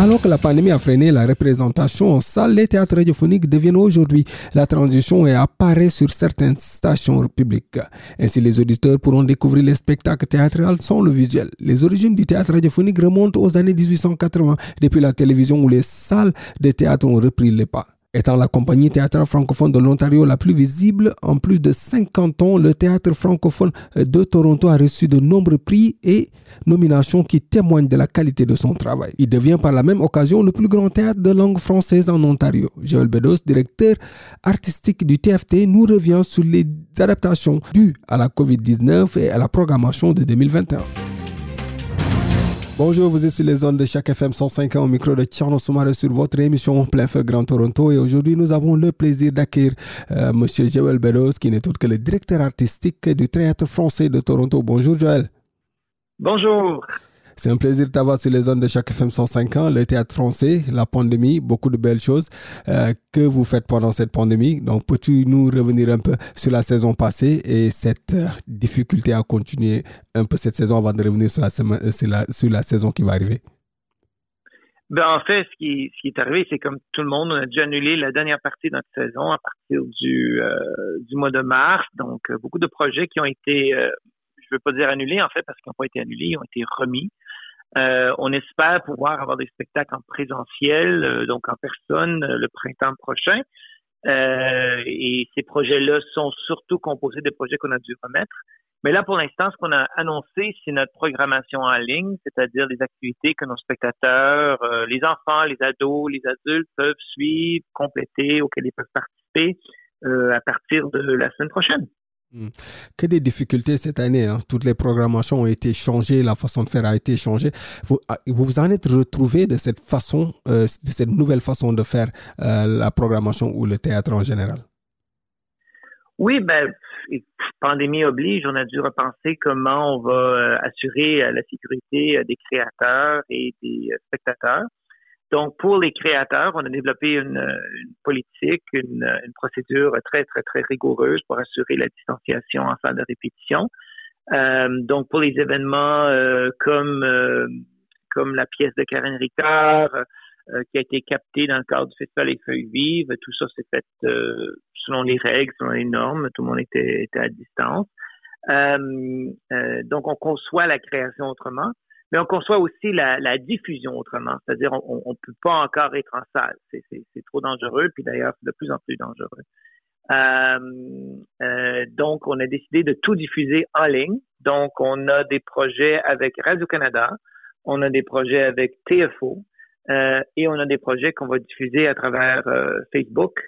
Alors que la pandémie a freiné la représentation en salle, les théâtres radiophoniques deviennent aujourd'hui la transition et apparaît sur certaines stations publiques. Ainsi, les auditeurs pourront découvrir les spectacles théâtrales sans le visuel. Les origines du théâtre radiophonique remontent aux années 1880, depuis la télévision où les salles de théâtre ont repris les pas. Étant la compagnie théâtrale francophone de l'Ontario la plus visible, en plus de 50 ans, le théâtre francophone de Toronto a reçu de nombreux prix et nominations qui témoignent de la qualité de son travail. Il devient par la même occasion le plus grand théâtre de langue française en Ontario. Joël Bedos, directeur artistique du TFT, nous revient sur les adaptations dues à la COVID-19 et à la programmation de 2021. Bonjour, vous êtes sur les zones de chaque FM 105 au micro de Tcherno Soumare sur votre émission Plein Feu Grand Toronto. Et aujourd'hui, nous avons le plaisir d'accueillir euh, M. Joël Bedos, qui n'est autre que le directeur artistique du Théâtre français de Toronto. Bonjour, Joël. Bonjour. C'est un plaisir de t'avoir sur les zones de chaque FM 105 ans, le théâtre français, la pandémie, beaucoup de belles choses euh, que vous faites pendant cette pandémie. Donc, peux-tu nous revenir un peu sur la saison passée et cette euh, difficulté à continuer un peu cette saison avant de revenir sur la, euh, sur la, saison qui va arriver? Ben, en fait, ce qui, est arrivé, c'est comme tout le monde, on a dû annuler la dernière partie de notre saison à partir du, mois de mars. Donc, beaucoup de projets qui ont été je veux pas dire annulés, en fait, parce qu'ils n'ont pas été annulés, ils ont été remis. Euh, on espère pouvoir avoir des spectacles en présentiel, euh, donc en personne, euh, le printemps prochain. et ces projets-là sont surtout composés des projets qu'on a dû remettre. Mais là, pour l'instant, ce qu'on a annoncé, c'est notre programmation en ligne, c'est-à-dire des activités que nos spectateurs, les enfants, les ados, les adultes peuvent suivre, compléter, auxquelles ils peuvent participer à partir de la semaine prochaine. Hmm. Que des difficultés cette année. Hein. Toutes les programmations ont été changées, la façon de faire a été changée. Vous ah, vous, en êtes retrouvé de cette façon, euh, de cette nouvelle façon de faire euh, la programmation ou le théâtre en général? Oui, ben, pandémie oblige, on a dû repenser comment on va euh, assurer la sécurité des créateurs et des spectateurs. Donc, pour les créateurs, on a développé une, politique, une, procédure très, très, très rigoureuse pour assurer la distanciation en salle de répétition. Euh, donc, pour les événements euh, comme euh, comme la pièce de Karen Ricard, qui a été captée dans le cadre du Festival Les Feuilles Vives, tout ça s'est fait selon les règles, selon les normes, tout le monde était, était à distance. donc, on conçoit la création autrement mais on conçoit aussi la, la diffusion autrement, c'est-à-dire on ne peut pas encore être en salle, c'est trop dangereux, puis d'ailleurs c'est de plus en plus dangereux. Euh, euh, donc, on a décidé de tout diffuser en ligne. Donc, on a des projets avec Radio-Canada, on a des projets avec TFO euh, et on a des projets qu'on va diffuser à travers euh, Facebook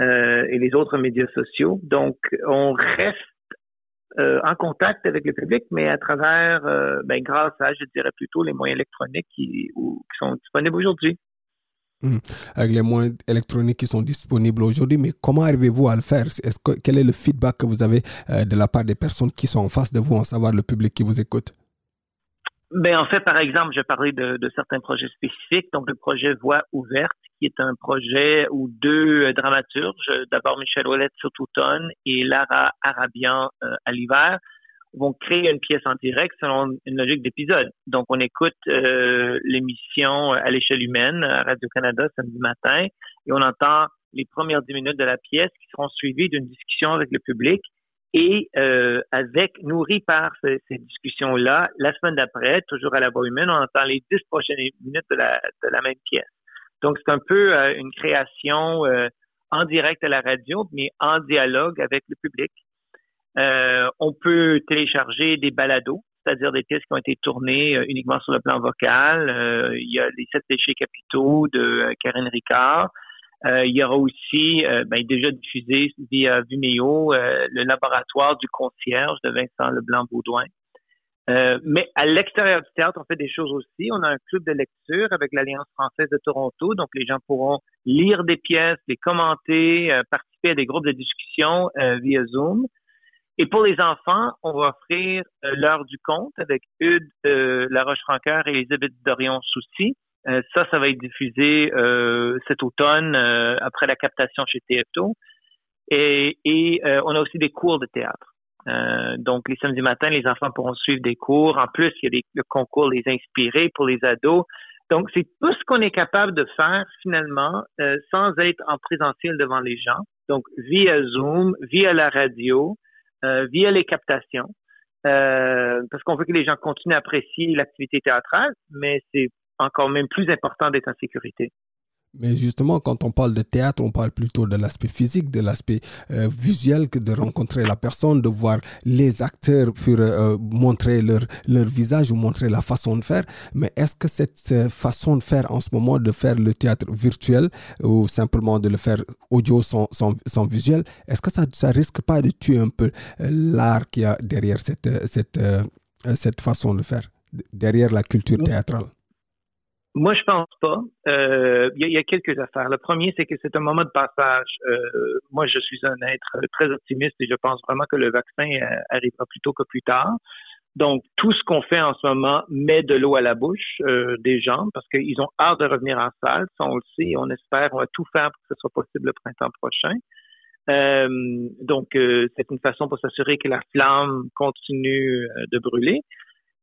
euh, et les autres médias sociaux. Donc, on reste euh, en contact avec le public, mais à travers, euh, ben, grâce à, je dirais plutôt, les moyens électroniques qui, sont disponibles aujourd'hui. Hum. Avec les moyens électroniques qui sont disponibles aujourd'hui, mais comment arrivez-vous à le faire? Est-ce que, Quel est le feedback que vous avez euh, de la part des personnes qui sont en face de vous, en savoir le public qui vous écoute? Ben, en fait, par exemple, je parlais de, de certains projets spécifiques. Donc, le projet Voix ouverte, qui est un projet où deux dramaturges, d'abord Michel Ouellet sur l'automne et Lara Arabian euh, à l'hiver, vont créer une pièce en direct selon une logique d'épisode. Donc, on écoute euh, l'émission à l'échelle humaine à Radio-Canada samedi matin et on entend les premières dix minutes de la pièce qui seront suivies d'une discussion avec le public et euh, avec, nourri par ces, discussions-là, la semaine d'après, toujours à la humaine, on entend les dix prochaines minutes de la, de la même pièce. Donc, c'est un peu euh, une création euh, en direct à la radio, mais en dialogue avec le public. Euh, on peut télécharger des balados, c'est-à-dire des pièces qui ont été tournées uniquement sur le plan vocal. il y a les sept déchets capitaux de Karine Ricard. Euh, il y aura aussi, euh, ben, déjà diffusé via Vimeo, euh, le laboratoire du concierge de Vincent Leblanc-Baudouin. Euh, mais à l'extérieur du théâtre, on fait des choses aussi. On a un club de lecture avec l'Alliance française de Toronto, donc les gens pourront lire des pièces, les commenter, participer à des groupes de discussion euh, via Zoom. Et pour les enfants, on va offrir l'heure du conte avec Eudes Laroche-Francaire et Elisabeth Dorion-Soucy. Ça, ça va être diffusé cet automne après la captation chez TFTO. Et, et on a aussi des cours de théâtre. Euh, donc, les samedis matins, les enfants pourront suivre des cours. En plus, il y a des, le concours Les Inspirés pour les ados. Donc, c'est tout ce qu'on est capable de faire finalement euh, sans être en présentiel devant les gens. Donc, via Zoom, via la radio, euh, via les captations, parce qu'on veut que les gens continuent à apprécier l'activité théâtrale, mais c'est encore même plus important d'être en sécurité. Mais justement, quand on parle de théâtre, on parle plutôt de l'aspect physique, de l'aspect euh, visuel, que de rencontrer la personne, de voir les acteurs pour euh, montrer leur, leur visage ou montrer la façon de faire. Mais est-ce que cette euh, façon de faire en ce moment, de faire le théâtre virtuel ou simplement de le faire audio sans, sans, sans visuel, est-ce que ça ne risque pas de tuer un peu l'art qu'il y a derrière cette, cette, cette façon de faire, derrière la culture théâtrale? Moi, je pense pas. Euh, il y, a quelques affaires. Le premier, c'est que c'est un moment de passage. Euh, moi, je suis un être très optimiste et je pense vraiment que le vaccin euh, arrivera plus tôt que plus tard. Donc, tout ce qu'on fait en ce moment met de l'eau à la bouche des gens parce qu'ils ont hâte de revenir en salle. Ça, on le sait on espère, on va tout faire pour que ce soit possible le printemps prochain. donc, c'est une façon pour s'assurer que la flamme continue de brûler.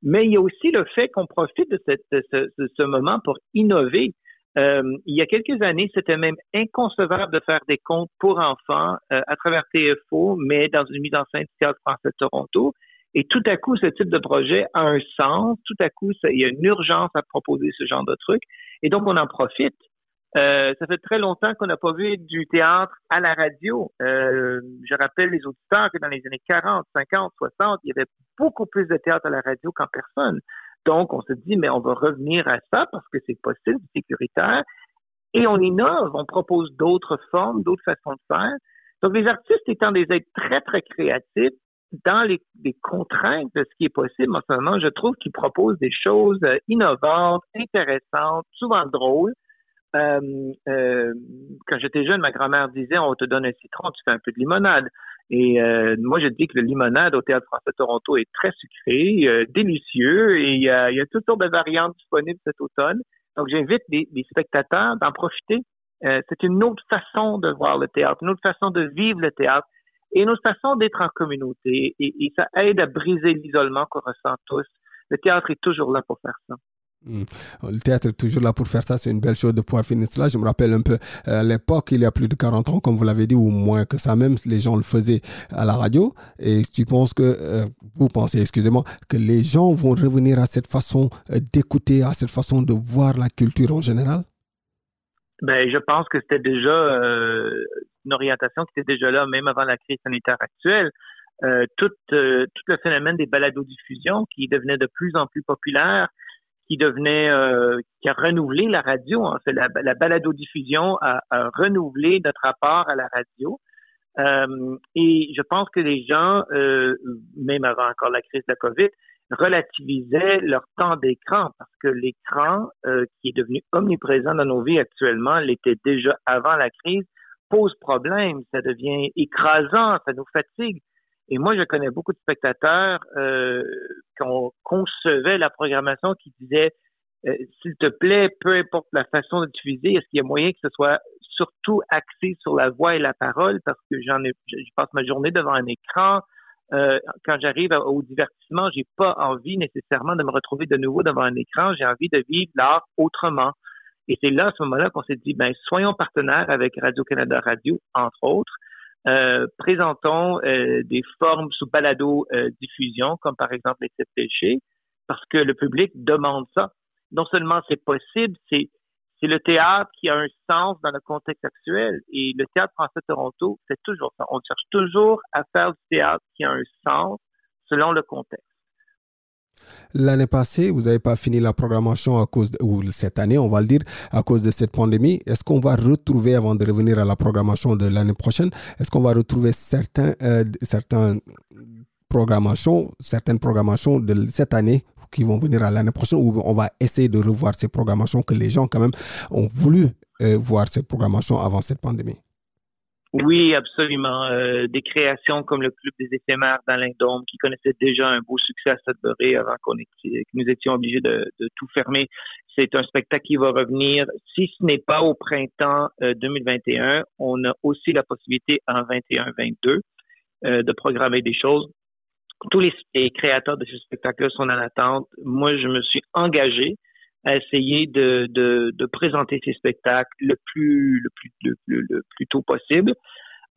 Mais il y a aussi le fait qu'on profite de, ce, moment pour innover. Euh, il y a quelques années, c'était même inconcevable de faire des contes pour enfants euh, à travers TFO, mais dans une mise en scène du Théâtre français de Toronto. Et tout à coup, ce type de projet a un sens. Tout à coup, il y a une urgence à proposer ce genre de truc. Et donc, on en profite. Euh, ça fait très longtemps qu'on n'a pas vu du théâtre à la radio. Euh, je rappelle les auditeurs que dans les années 40, 50, 60, il y avait beaucoup plus de théâtre à la radio qu'en personne. Donc, on se dit, mais on va revenir à ça parce que c'est possible, sécuritaire. Et on innove, on propose d'autres formes, d'autres façons de faire. Donc, les artistes étant des êtres très, très créatifs, dans les, les, contraintes de ce qui est possible en ce moment, je trouve qu'ils proposent des choses euh, innovantes, intéressantes, souvent drôles, euh, euh, quand j'étais jeune, ma grand-mère disait on te donne un citron, tu fais un peu de limonade. Et euh, moi, je dis que le limonade au Théâtre français de Toronto est très sucré, euh, délicieux, et il y, a, il y a toutes sortes de variantes disponibles cet automne. Donc, j'invite les, les, spectateurs d'en profiter. Euh, c'est une autre façon de voir le théâtre, une autre façon de vivre le théâtre, et une autre façon d'être en communauté. Et, et ça aide à briser l'isolement qu'on ressent tous. Le théâtre est toujours là pour faire ça. Hmm. Le théâtre est toujours là pour faire ça, c'est une belle chose de pouvoir finir cela. Je me rappelle un peu euh, l'époque, il y a plus de 40 ans, comme vous l'avez dit, ou moins que ça même, les gens le faisaient à la radio. Et tu penses que, euh, vous pensez, excusez-moi, que les gens vont revenir à cette façon euh, d'écouter, à cette façon de voir la culture en général? Ben, je pense que c'était déjà une orientation qui était déjà là, même avant la crise sanitaire actuelle. tout, tout le phénomène des balados-diffusion qui devenait de plus en plus populaire, qui devenait, euh, qui a renouvelé la radio. Hein. La, la balado-diffusion a, a, renouvelé notre rapport à la radio. Euh, et je pense que les gens, euh, même avant encore la crise de la COVID, relativisaient leur temps d'écran parce que l'écran, euh, qui est devenu omniprésent dans nos vies actuellement, l'était déjà avant la crise, pose problème. Ça devient écrasant, ça nous fatigue. Et moi, je connais beaucoup de spectateurs euh, qu'on concevait la programmation qui disaient euh, s'il te plaît, peu importe la façon de diffuser, est-ce qu'il y a moyen que ce soit surtout axé sur la voix et la parole? Parce que j'en je passe ma journée devant un écran. Euh, quand j'arrive au divertissement, j'ai pas envie nécessairement de me retrouver de nouveau devant un écran. J'ai envie de vivre l'art autrement. Et c'est là, à ce moment-là, qu'on s'est dit, ben, soyons partenaires avec Radio-Canada Radio, entre autres, euh, présentons euh, des formes sous balado euh, diffusion, comme par exemple les sept parce que le public demande ça. Non seulement c'est possible, c'est c'est le théâtre qui a un sens dans le contexte actuel. Et le théâtre français Toronto, c'est toujours ça. On cherche toujours à faire du théâtre qui a un sens selon le contexte. L'année passée, vous n'avez pas fini la programmation à cause, de, ou cette année, on va le dire, à cause de cette pandémie. Est-ce qu'on va retrouver, avant de revenir à la programmation de l'année prochaine, est-ce qu'on va retrouver certains, euh, certains programmations, certaines programmations de cette année qui vont venir à l'année prochaine où on va essayer de revoir ces programmations que les gens quand même ont voulu euh, voir ces programmations avant cette pandémie? Oui, absolument. Euh, des créations comme le Club des éphémères d'Alain Dôme, qui connaissait déjà un beau succès à Sudbury avant qu'on que nous étions obligés de, tout fermer. C'est un spectacle qui va revenir. Si ce n'est pas au printemps 2021, euh, on a aussi la possibilité en 21-22 de programmer des choses tous les, créateurs de ce spectacle sont en attente. Moi, je me suis engagé à essayer de, de, présenter ces spectacles le plus le plus le, plus tôt possible.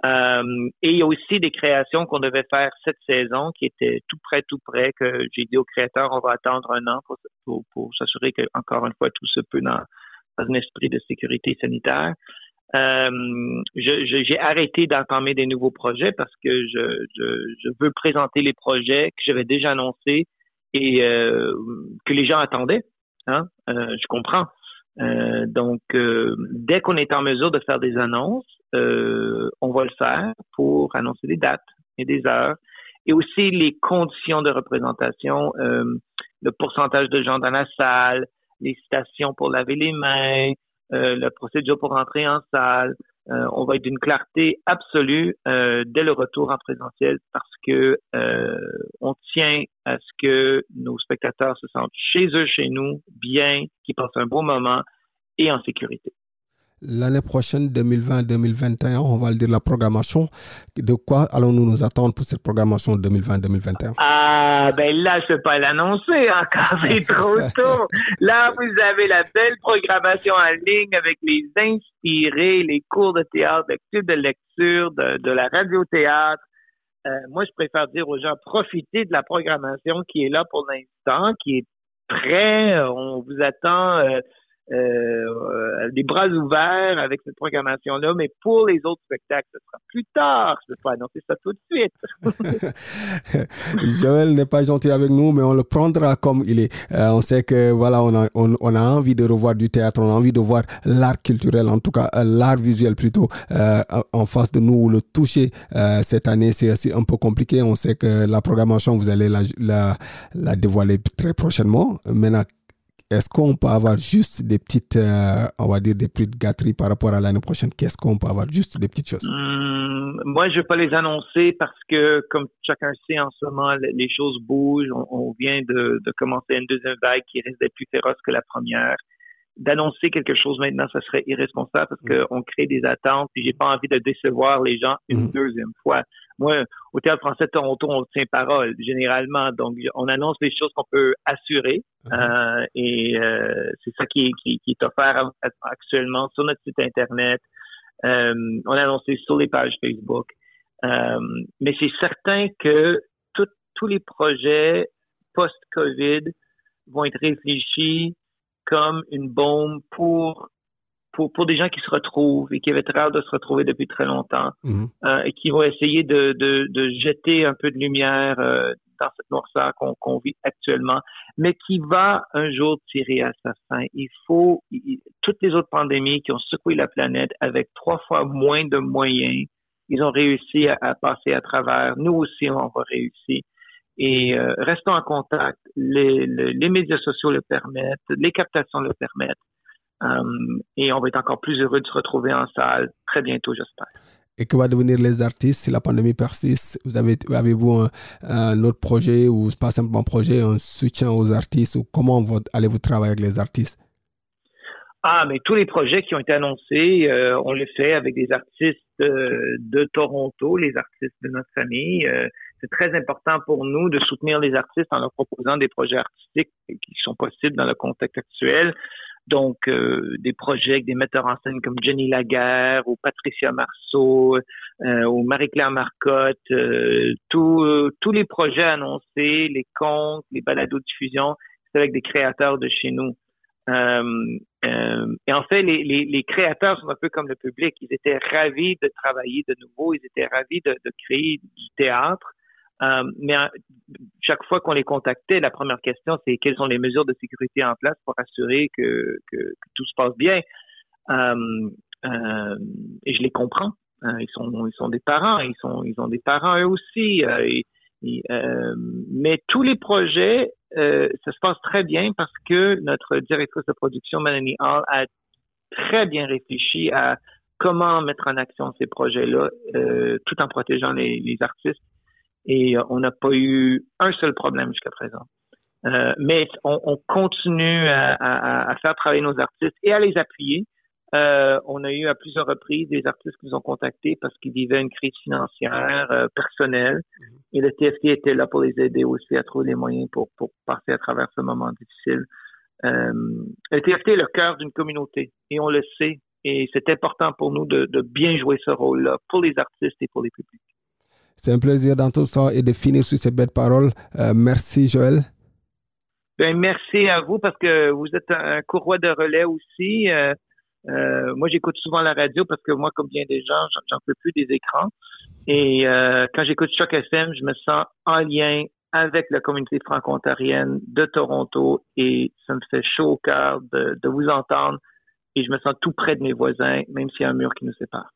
Euh, et il y a aussi des créations qu'on devait faire cette saison qui étaient tout près, tout près, que j'ai dit aux créateurs, on va attendre un an pour, pour, s'assurer que, encore une fois, tout se peut dans un esprit de sécurité sanitaire. Euh, j'ai arrêté d'entamer des nouveaux projets parce que je, je, veux présenter les projets que j'avais déjà annoncés et euh, que les gens attendaient. Hein? Euh, je comprends. donc, dès qu'on est en mesure de faire des annonces, on va le faire pour annoncer des dates et des heures et aussi les conditions de représentation, le pourcentage de gens dans la salle, les citations pour laver les mains, euh, la procédure pour rentrer en salle. Euh, on va être d'une clarté absolue euh, dès le retour en présentiel parce que on tient à ce que nos spectateurs se sentent chez eux, chez nous, bien, qu'ils passent un bon moment et en sécurité. L'année prochaine, 2020-2021, on va le dire la programmation. De quoi allons-nous nous attendre pour cette programmation 2020-2021? Ah, ben là, je ne peux pas l'annoncer encore, c'est trop tôt. Là, vous avez la belle programmation en ligne avec les inspirés, les cours de théâtre, les clubs de lecture, de, de la radio-théâtre. Euh, moi, je préfère dire aux gens, profitez de la programmation qui est là pour l'instant, qui est prêt. On vous attend. Euh, euh, des bras ouverts avec cette programmation-là, mais pour les autres spectacles, ce sera plus tard. Je ne vais pas annoncer ça tout de suite. Joël n'est pas gentil avec nous, mais on le prendra comme il est. Euh, on sait que voilà, on a, envie de revoir du théâtre, on a envie de voir l'art culturel, en tout cas euh, l'art visuel plutôt, euh, en face de nous. Le toucher cette année, c'est un peu compliqué. On sait que la programmation, vous allez la, la dévoiler très prochainement. Maintenant, est-ce qu'on peut avoir juste des petites, euh, on va dire, des petites gâteries par rapport à l'année prochaine? Qu'est-ce qu'on peut avoir Juste des petites choses? Hum, moi, je ne vais pas les annoncer parce que, comme chacun sait, en ce moment, les choses bougent. On, vient de, de, commencer une deuxième vague qui risque d'être plus féroce que la première. D'annoncer quelque chose maintenant, ça serait irresponsable parce mm. qu'on crée des attentes et j'ai pas envie de décevoir les gens une mm. deuxième fois. Moi, au Théâtre français de Toronto, on tient parole, généralement. Donc, on annonce les choses qu'on peut assurer. Uh-huh. Euh, et euh, c'est ça qui, qui, qui, est offert actuellement sur notre site Internet. Euh, on a annoncé sur les pages Facebook. Euh, mais c'est certain que tous les projets post-COVID vont être réfléchis comme une bombe pour pour, pour des gens qui se retrouvent et qui avaient très hâte de se retrouver depuis très longtemps mhm. euh, et qui vont essayer de, de, de, jeter un peu de lumière euh, dans cette noirceur qu'on vit actuellement, mais qui va un jour tirer à sa fin. Il faut, toutes les autres pandémies qui ont secoué la planète avec trois fois moins de moyens, ils ont réussi à, passer à travers. Nous aussi, on va réussir. Et euh, restons en contact. Les, les, les médias sociaux le permettent, les captations le permettent. Euh, et on va être encore plus heureux de se retrouver en salle très bientôt, j'espère. Et que va devenir les artistes si la pandémie persiste? Vous avez, avez-vous un, autre projet ou pas simplement un projet, un soutien aux artistes ou comment allez-vous travailler avec les artistes? Ah, mais tous les projets qui ont été annoncés, euh, on les fait avec des artistes euh, de Toronto, les artistes de notre famille. c'est très important pour nous de soutenir les artistes en leur proposant des projets artistiques qui sont possibles dans le contexte actuel. Donc, euh, des projets des metteurs en scène comme Jenny Laguerre ou Patricia Marceau euh, ou Marie-Claire Marcotte, euh, tous les projets annoncés, les contes, les balados diffusion, c'est avec des créateurs de chez nous. et en fait, les, les, les, créateurs sont un peu comme le public. Ils étaient ravis de travailler de nouveau, ils étaient ravis de, de créer du théâtre. Euh, mais euh, chaque fois qu'on les contactait, la première question, c'est quelles sont les mesures de sécurité en place pour assurer que, que, tout se passe bien? Euh, euh, et je les comprends. ils sont ils sont des parents, ils sont ils ont des parents eux aussi. mais tous les projets, ça se passe très bien parce que notre directrice de production, Melanie Hall, a très bien réfléchi à comment mettre en action ces projets-là, tout en protégeant les artistes et euh, on n'a pas eu un seul problème jusqu'à présent. Euh, mais on, continue à, faire travailler nos artistes et à les appuyer. Euh, on a eu à plusieurs reprises des artistes qui nous ont contactés parce qu'ils vivaient une crise financière personnelle et le TFT était là pour les aider aussi à trouver les moyens pour, passer à travers ce moment difficile. le TFT est le cœur d'une communauté et on le sait et c'est important pour nous de bien jouer ce rôle-là pour les artistes et pour les publics. C'est un plaisir d'entendre ça et de finir sur ces belles paroles. Euh, merci, Joël. Ben, merci à vous parce que vous êtes un courroie de relais aussi. Euh, euh, moi, j'écoute souvent la radio parce que moi, comme bien des gens, j'en peux plus des écrans. Et quand j'écoute Choc FM, je me sens en lien avec la communauté franco-ontarienne de Toronto et ça me fait chaud au cœur de vous entendre et je me sens tout près de mes voisins, même s'il y a un mur qui nous sépare.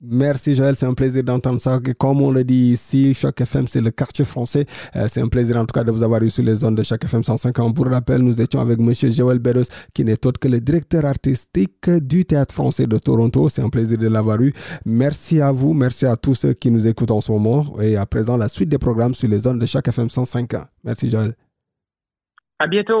Merci Joël, c'est un plaisir d'entendre ça. Comme on le dit ici, Choc FM, c'est le quartier français. Euh, c'est un plaisir en tout cas de vous avoir eu sur les zones de Choc FM 105 ans. Pour rappel, nous étions avec Monsieur Joël Bedos, qui n'est autre que le directeur artistique du Théâtre français de Toronto. C'est un plaisir de l'avoir eu. Merci à vous, merci à tous ceux qui nous écoutent en ce moment. Et à présent, la suite des programmes sur les zones de Choc FM 105 ans. Merci Joël. À bientôt.